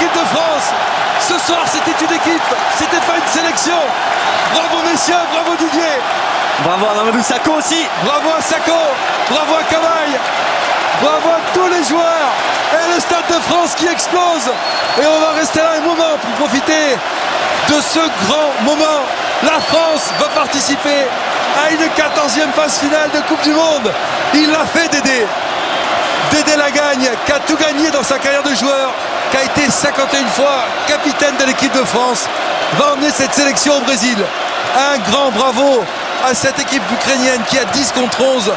l'équipe de France. Ce soir, c'était une équipe, c'était pas une sélection. Bravo messieurs, bravo Didier. Bravo à Mamadou Sakho aussi. Bravo à Sakho, bravo à Camaille, bravo à tous les joueurs. Et le Stade de France qui explose. Et on va rester là un moment pour profiter de ce grand moment. La France va participer à une 14e phase finale de Coupe du Monde. Il l'a fait Dédé. Dédé Lagagne, qui a tout gagné dans sa carrière de joueur, qui a été 51 fois capitaine de l'équipe de France, va emmener cette sélection au Brésil. Un grand bravo à cette équipe ukrainienne qui a 10 contre 11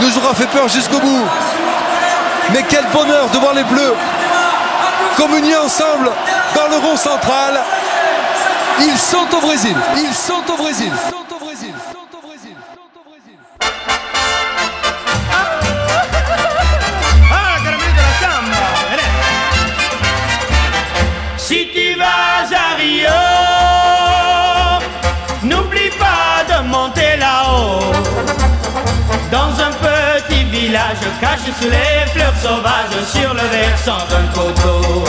nous aura fait peur jusqu'au bout. Mais quel bonheur de voir les Bleus communier ensemble dans le rond central. Ils sont au Brésil. Ils sont au Brésil. Village caché sous les fleurs sauvages sur le versant d'un coteau.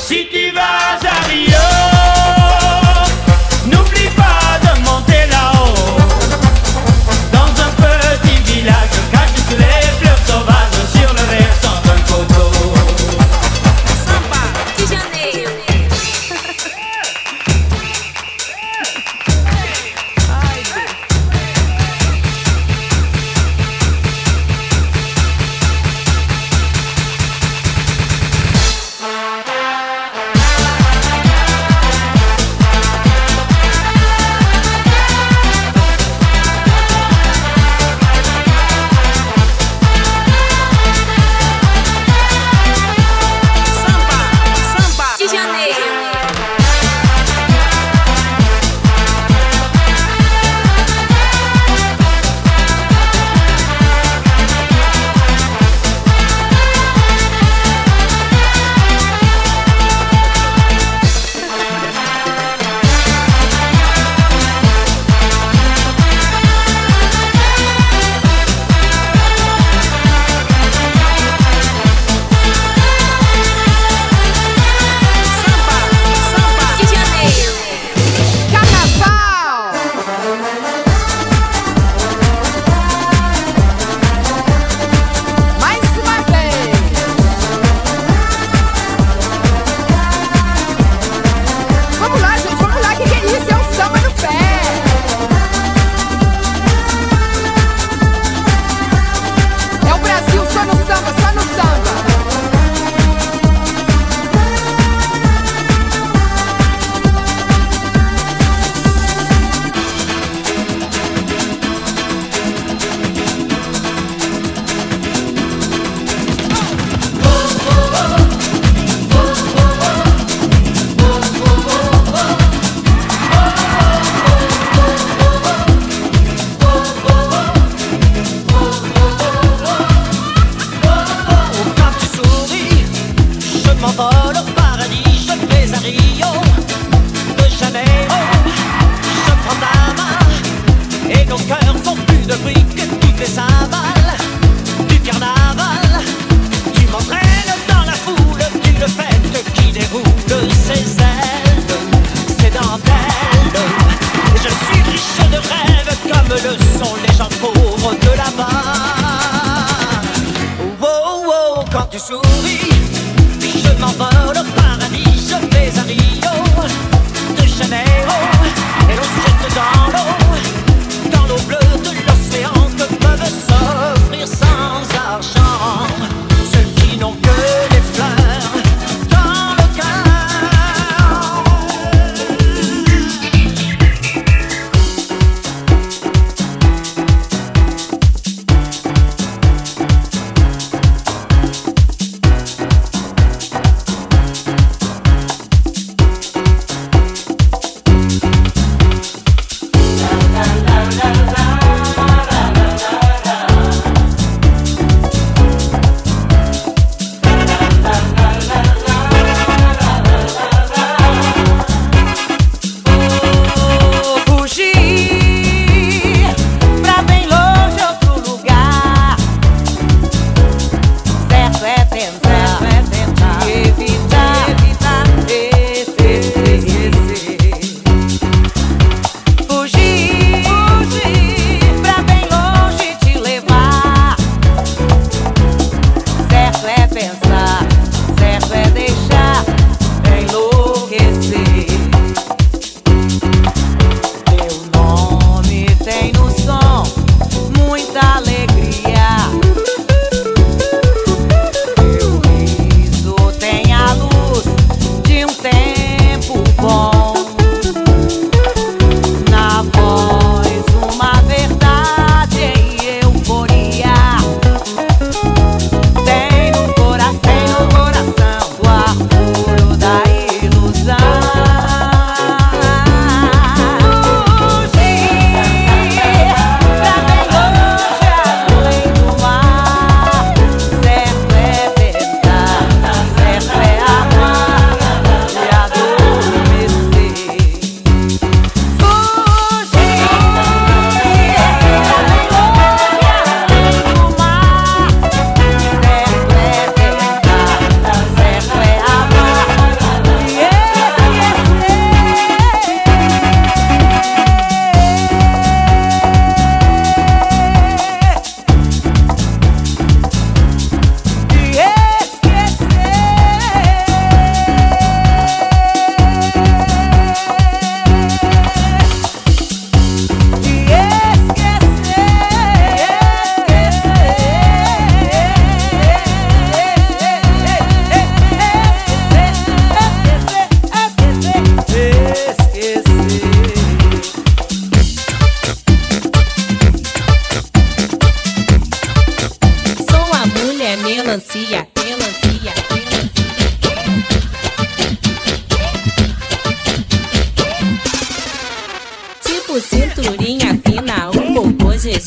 Si tu vas à Rio,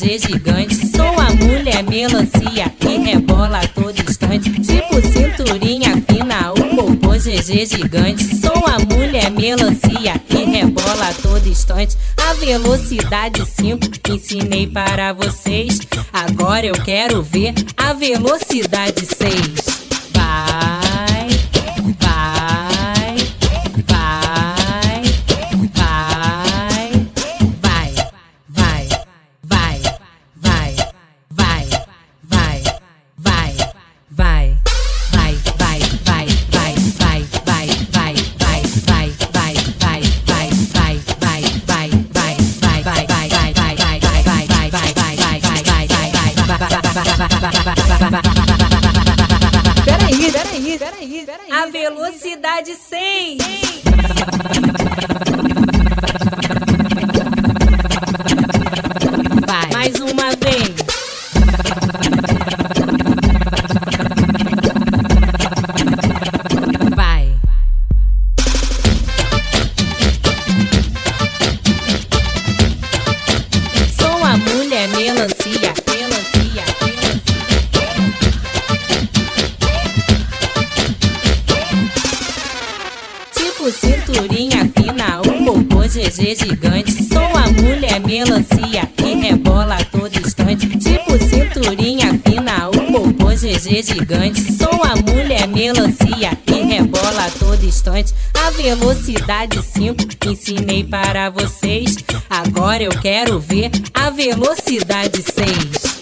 Gigante. Sou a mulher melancia que rebola a todo instante. Tipo cinturinha fina, o popô GG gigante. Sou a mulher melancia que rebola a todo instante. A velocidade 5 ensinei para vocês. Agora eu quero ver a velocidade 6. Vai, vai, vai, vai, Peraí, peraí, peraí, peraí. A velocidade 100. 100. Tipo cinturinha fina, o popô GG gigante. Sou a mulher melancia que rebola a todo instante. Tipo cinturinha fina, o popô GG gigante. Sou a mulher melancia que rebola a todo instante. A velocidade 5 ensinei para vocês. Agora eu quero ver a velocidade 6.